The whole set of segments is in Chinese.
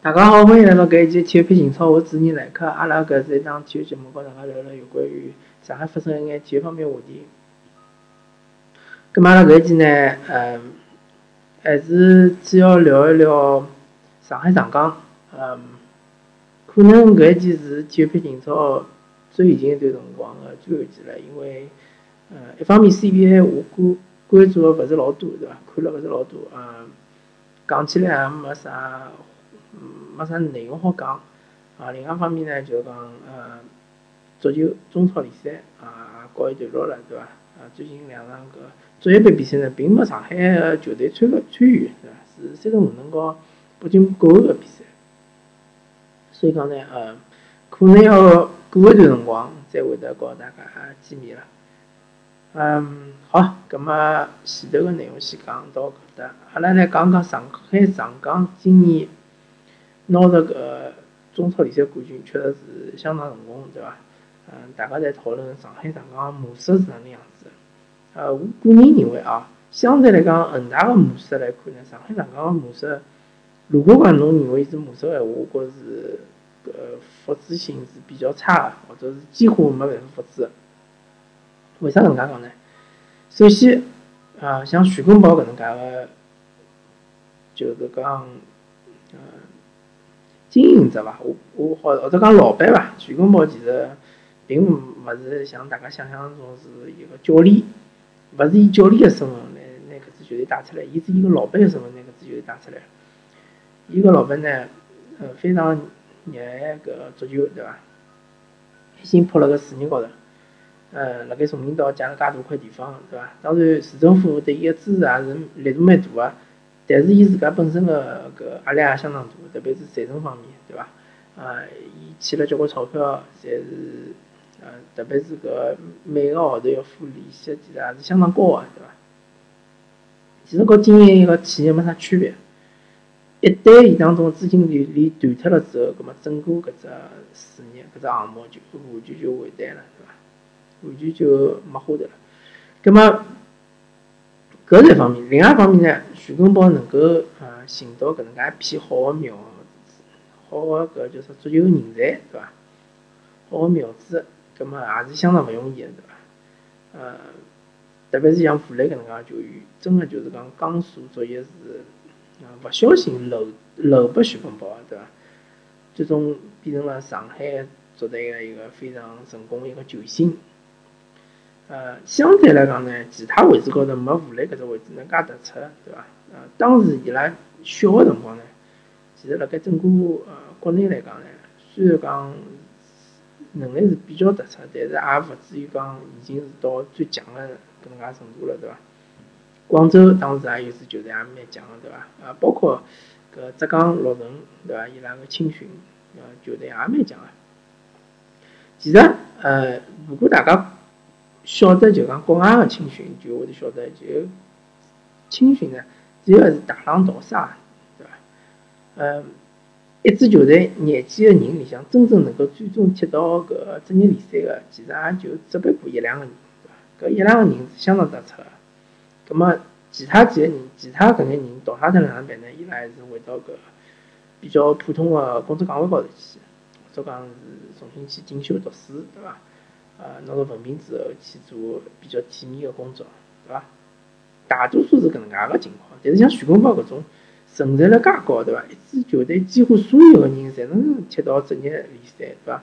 大家好，欢迎来到搿一期体育篇情操，我是主持人来客。阿拉搿是一档体育节目，和大家聊聊有关于上海发生一眼体育方面话题。咁阿拉搿一期呢，嗯，还是主要聊一聊上海上港。嗯，可能搿一期是体育篇情操最近一段辰光个最后一期了，因为，呃，一方面 CBA 我关关注个勿是老多，对伐？看了勿是老多，嗯，讲起来也没啥，没啥内容好讲。啊，另外一方面呢，就是讲，呃，足球中超联赛啊，告一段落了，对伐？啊，最近两场搿足协杯比赛呢，并没上海个球队参个参与，对伐？是三十五人和北京国安个比赛。所以讲呢，呃，可能要过一段辰光才会得告大家见面了。嗯，好，葛末前头个内容先讲到搿搭，阿拉来讲讲上海上港今年拿着搿中超联赛冠军，确实是相当成功，对伐？嗯，大家在讨论上海上港模式是哪能样子。呃，我个人认为啊，相对来讲，恒大个模式来看呢，上海上港个模式。如果讲侬认为是模式个闲话，我觉着是搿复制性是比较差个，或者是几乎没办法复制。为啥搿能介讲呢？首先，啊，像徐根宝搿能介个，就是讲，呃，经营者伐？我我或或者讲老板伐？徐根宝其实并勿是像大家想象中是一个教练，勿是以教练个身份来拿搿支球队带出来，伊是以一个老板个身份拿搿支球队带出来。伊个老板呢，呃，非常热爱搿足球，对伐？一心扑辣搿事业高头，呃，辣盖崇明岛借了介大块地方，对伐？当然，市政府对伊个支持也是力度蛮大个，但是伊自家本身个搿压力也相当大，特别是财政方面，对伐？啊，伊欠了交关钞票，侪是，呃，特别是搿每个号头要付利息，其实也是相当高个，对伐？其实和经营一个企业没啥区别。一旦伊当中资金链链断脱了之后，葛末整个搿只事业、搿只项目就完全就完蛋了，对伐？完全就没花头了。葛末搿是一方面，另外一方面呢，徐根宝能够呃寻到搿能介一批好个苗子，好个搿叫啥足球人才，对伐？好个苗子，葛末也是相当勿容易个，对伐？呃，特别是像富力搿能介球员，真个就是讲江苏足协是。啊，勿小心漏漏拨徐根宝，对伐？最终变成了上海足队个一个非常成功一个球星。呃，相对来讲呢，其他位置高头没富力搿只位置能介突出，对伐？呃，当时伊拉小个辰光呢，其实辣盖整个呃国内来讲呢，虽然讲能力是比较突出，但是也勿至于讲已经是到最强个搿能介程度了，对伐？广州当时也有支球队也蛮强个，对伐？啊，包括搿浙江绿城，对伐？伊拉个青训，呃，球队也蛮强个。其实，呃，如果大家晓得就讲国外个青训，就会得晓得，就青训呢，主要是大浪淘沙，对伐？呃，一支球队廿几个人里向，真正能够最终踢到搿职业联赛个，其实也就只不过一两个人，对伐？搿一两个人是相当突出个。葛末其他几个人，其他搿眼人淘汰脱哪能办呢？伊拉还是回到搿比较普通个工作岗位高头去，或者讲是重新去进修读书，对伐？呃，拿到文凭之后去做比较体面个工作，对伐？大多数是搿能介个情况。但是像徐根宝搿种成才了介高，对伐？一支球队几乎所有个人侪能踢到职业联赛，对伐？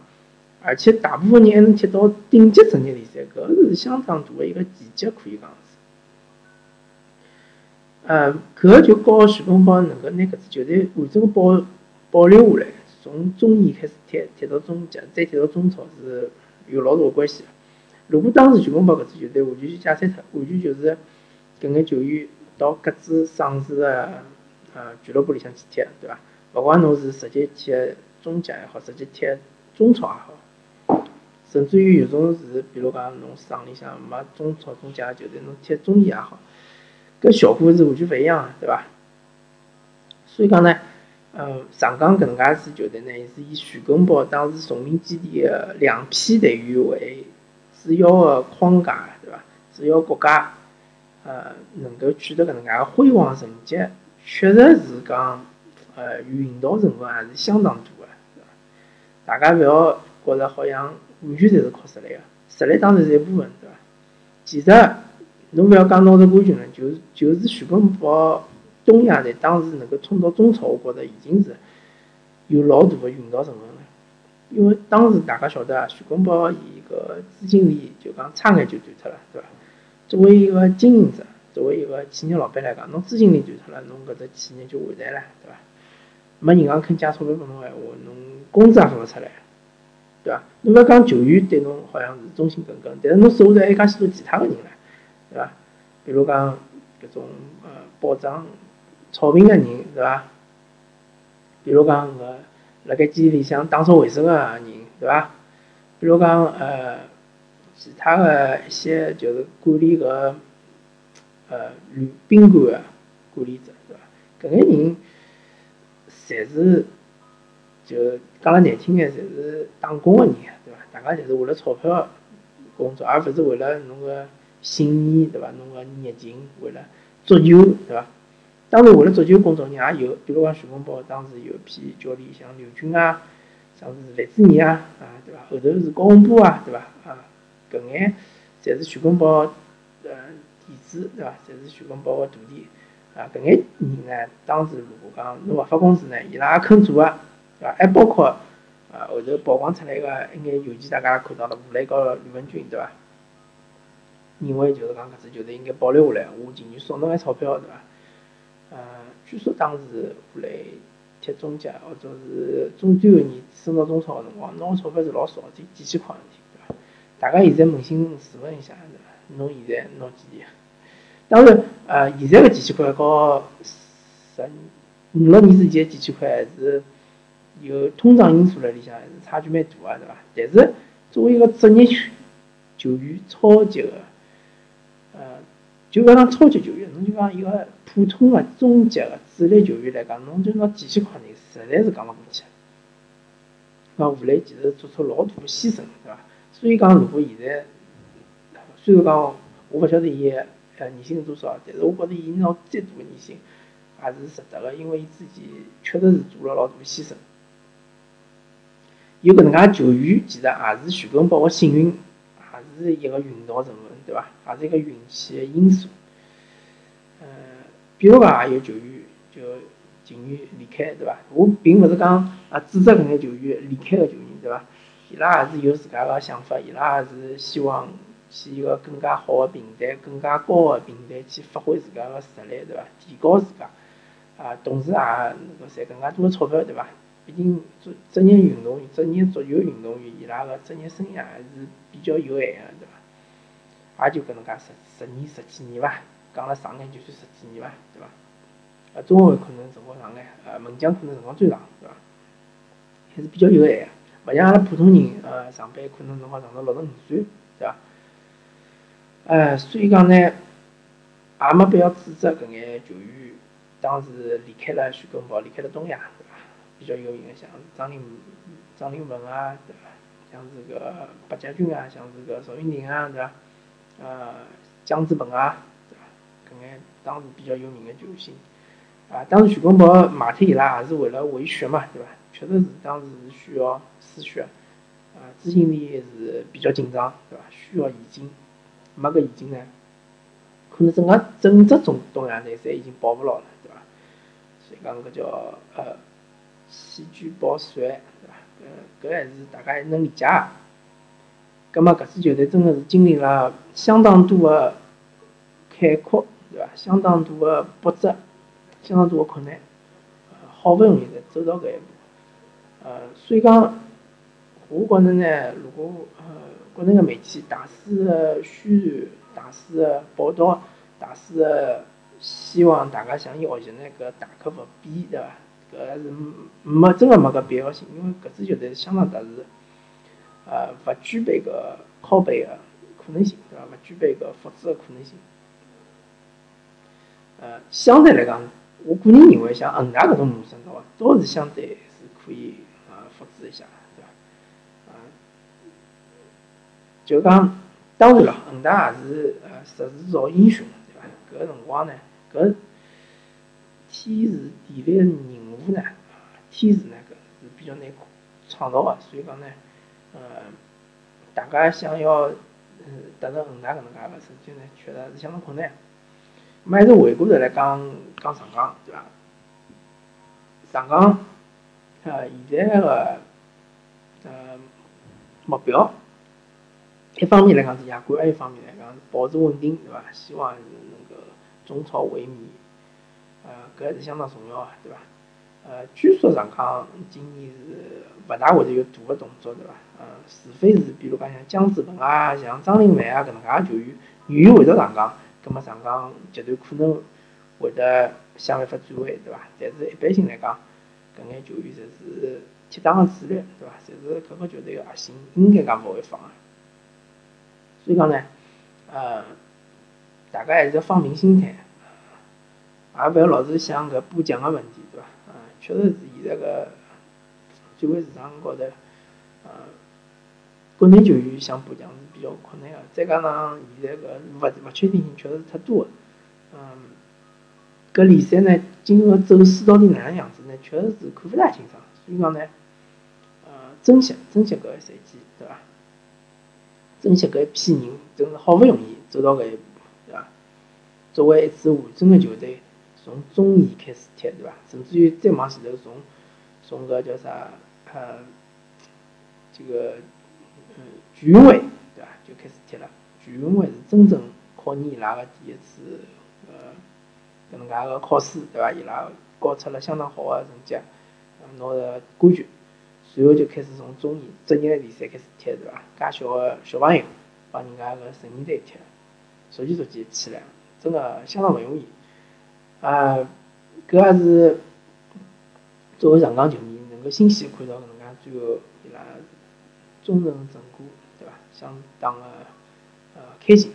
而且大部分人还能踢到顶级职业联赛，搿是相当大个一个奇迹，可以讲是。呃，搿就告徐根宝能够拿搿支球队完整个保保留下来，从中乙开始踢，踢到中甲，再踢到中超是有老大个关系。如果当时徐根宝搿支球队完全去解散脱，完全就是搿眼球员到各自省市个呃俱乐部里向去踢，对伐？勿管侬是直接踢中甲也好，直接踢中超也好，甚至于有种是，比如讲侬省里向没中超、中甲球队，侬踢中乙也好。搿效果是完全勿一样个，对伐？所以讲呢，呃，上港搿能介支球队呢，是以徐根宝当时崇明基地个两批队员为主要个框架，对伐？主要国家，呃，能够取得搿能介个辉煌成绩，确实是讲，呃运道成分还是相当大个，是伐？大家勿要觉着好像完全侪是靠实力个，实力当然是一部分，对伐？其实侬勿要讲拿着冠军了，就是就是徐根宝、东亚队当时能够冲到中超，我觉着已经是有老大个运道成分了。因为当时大家晓得啊，徐根宝伊个资金链就讲差眼就断脱了，对伐？作为一个经营者，作为一个企业老板来讲，侬资金链断脱了，侬搿只企业就完蛋了，对伐？没银行肯借钞票拨侬闲话，侬工资也发勿出来，对伐？侬勿要讲球员对侬好像是忠心耿耿，但是侬手下头还有介许多其他个人唻，对伐？比如讲搿种呃保障草坪个人，对伐？比如讲搿辣盖基地里向打扫卫生个人，对伐？比如讲呃其他个一些就是管理搿呃旅宾馆个管理者，对伐？搿眼人侪是就讲了难听眼，侪是打工个人，对伐？大家侪是为了钞票工作，而勿是为了侬个信念，对伐？侬个热情，为了足球，对伐？当然，为了足球工作人也有，比如讲徐根宝当时有一批教练，像刘军啊，像是范志毅啊，啊，对伐？后头是高洪波啊，对伐？啊，搿眼侪是徐根宝呃弟子，对伐？侪是徐根宝个徒弟，啊，搿眼人呢，当时如果讲侬勿发工资呢，伊拉也肯做啊，对伐？还包括啊后头曝光出来个一眼邮件，大家也看到了，吴磊和吕文君，对伐？认为就是讲搿支球队应该保留下来，我进去送侬眼钞票，对伐？呃，据说当时我来踢中甲或者是中端个年升到中超个辰光，拿个钞票是老少，就几千块事体，对伐？大家现在扪心自问一下，对伐？侬现在拿几钿？当然，呃，现在个几千块和十五六年之前几千块还是有通胀因素辣里向，还是差距蛮大个，对伐？但是作为一个职业球球员，超级个，呃，就讲讲超级球员，侬就讲一个。普通个中级个主力球员来讲，侬就拿几千块钿，实在是讲勿过去。讲吴磊其实做出老大个牺牲，对伐？所以讲，如果现在，虽然讲我勿晓得伊个呃年薪是多少，但是我觉着伊拿再大个年薪也是值得个，因为伊自己确实是做了老大个牺牲。有搿能介球员，其实也是徐根宝个幸运，也是一个运道成分，对伐？也是一个运气个因素。比如讲，也有球员就情愿离开，对伐？我并勿是讲啊指责搿眼球员离开个球员，对伐？伊拉也是有自家个想法，伊拉也是希望去一个更加好个平台、更加高个平台去发挥自家个实力，对伐？提高自家，啊，同时也能够赚更加多个钞票，对伐？毕竟做职业运动员、职业足球运动员，伊拉个职业生涯还是比较有限个，对伐？也就搿能介十十年、十几年伐。讲了长眼就算十几年伐，对伐？呃，中后卫可能辰光长眼，呃，门将可能辰光最长，对伐？还是比较有限个，勿像阿拉普通人，呃，上班可能辰光长到六十五岁，对伐？呃，所以讲呢，也没必要指责搿眼球员当时离开了徐根宝，离开了东亚，对伐？比较有名个像张琳、张琳芃啊，对伐？像是个白家军啊，像是个赵云霆啊，对伐？呃，姜志鹏啊。眼当时比较有名个球星，啊，当时徐根宝卖脱伊拉也是为了回血嘛，对伐？确实是当时是需要输血，啊，资金链是比较紧张，对伐？需要现金，没搿现金呢，可能整个整只中东亚队侪已经保勿牢了，对伐？所以讲搿叫呃弃车保帅，对伐？搿搿还是大家还能理解。葛末搿支球队真个是经历了相当多个坎坷。对伐？相当大个波折，相当大个困难，呃，好勿容易才走到搿一步，呃，所以讲，我觉着呢，如果呃国内个媒体大肆个宣传、大肆个报道、大肆个希望大家向伊学习呢，搿大可勿必，对伐？搿是没真个没搿必要性，因为搿支球队是相当特殊，呃，勿具备搿拷贝个可能性，对伐？勿具备搿复制个可能性。呃，相对来讲，我个人认为，像恒大搿种模式，喏，倒是相对是可以呃复制一下，对伐？啊，就讲，当然了，恒大也是呃实事造英雄，对伐？搿个辰光呢，搿天时地利人和，呢，天时呢搿是比较难创造个，所以讲呢，呃，大家想要嗯达到恒大搿能介个成绩呢，确实是相当困难。咹？还是回过头来讲讲上港，对伐？上港呃现在个呃目标，一方面来讲是亚冠，还一方面来讲是保持稳定，对伐？希望是能够中超卫冕，呃，搿还是相当重要个，对伐？呃，据说上港今年是勿大会得有大个动作，对伐？呃，除非是比如讲像姜志鹏啊、像张琳芃啊搿能介个球员愿意回到上港，葛末上港集团可能会得想办法转会，对伐？但是一般性来讲，搿眼球员侪是适当个主力，对伐？侪是各个球队个核心，应该讲勿会放个。所以讲呢，呃，大家还是要放平心态，也勿要老是想搿补强个问题，对伐？确实是现在个转会市场高头，呃，国内球员想补强是比较困难个。再加上现在个勿勿确定性确实是太多个，嗯，搿联赛呢，今后走势到底哪能样子呢？确实是看勿大清爽。所以讲呢，呃，珍惜珍惜搿个赛季，对伐？珍惜搿一批人，真是好勿容易走到搿一步，对伐？作为一支完整个球队。从中乙开始踢，对伐？甚至于再往前头，从从搿叫啥呃，这个全运会，对伐？就开始踢了。全运会是真正考验伊拉个第一次呃搿能介个考试，对伐？伊拉搞出了相当好个成绩，拿着冠军。随后就开始从中乙职业联赛开始踢，对伐？介小个小朋友帮人家个成年队踢，逐渐逐渐起来，真个相当勿容易。啊，搿也是作为上港球迷能够欣喜看到搿能介最后伊拉终成正果，相当个呃开心。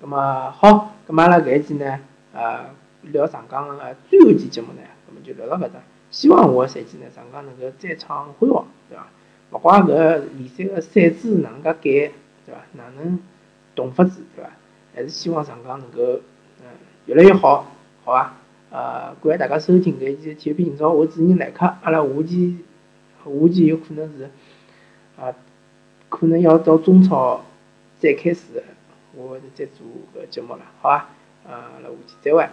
葛末好，葛末阿拉搿一期呢，呃，聊长江个最后一期节目呢，葛末就聊到搿搭。希望下个赛季呢，长江能够再创辉煌，对伐？勿怪搿联赛个赛制哪能介改，对伐？哪能动法子，对伐？还是希望长江能够嗯越来越好。好伐？呃，感谢大家收听搿一期体育频道，我主持人来客。阿拉下期下期有可能是啊，可能要到中超再开始，我会得再做搿节目了，好伐？呃，阿拉下期再会。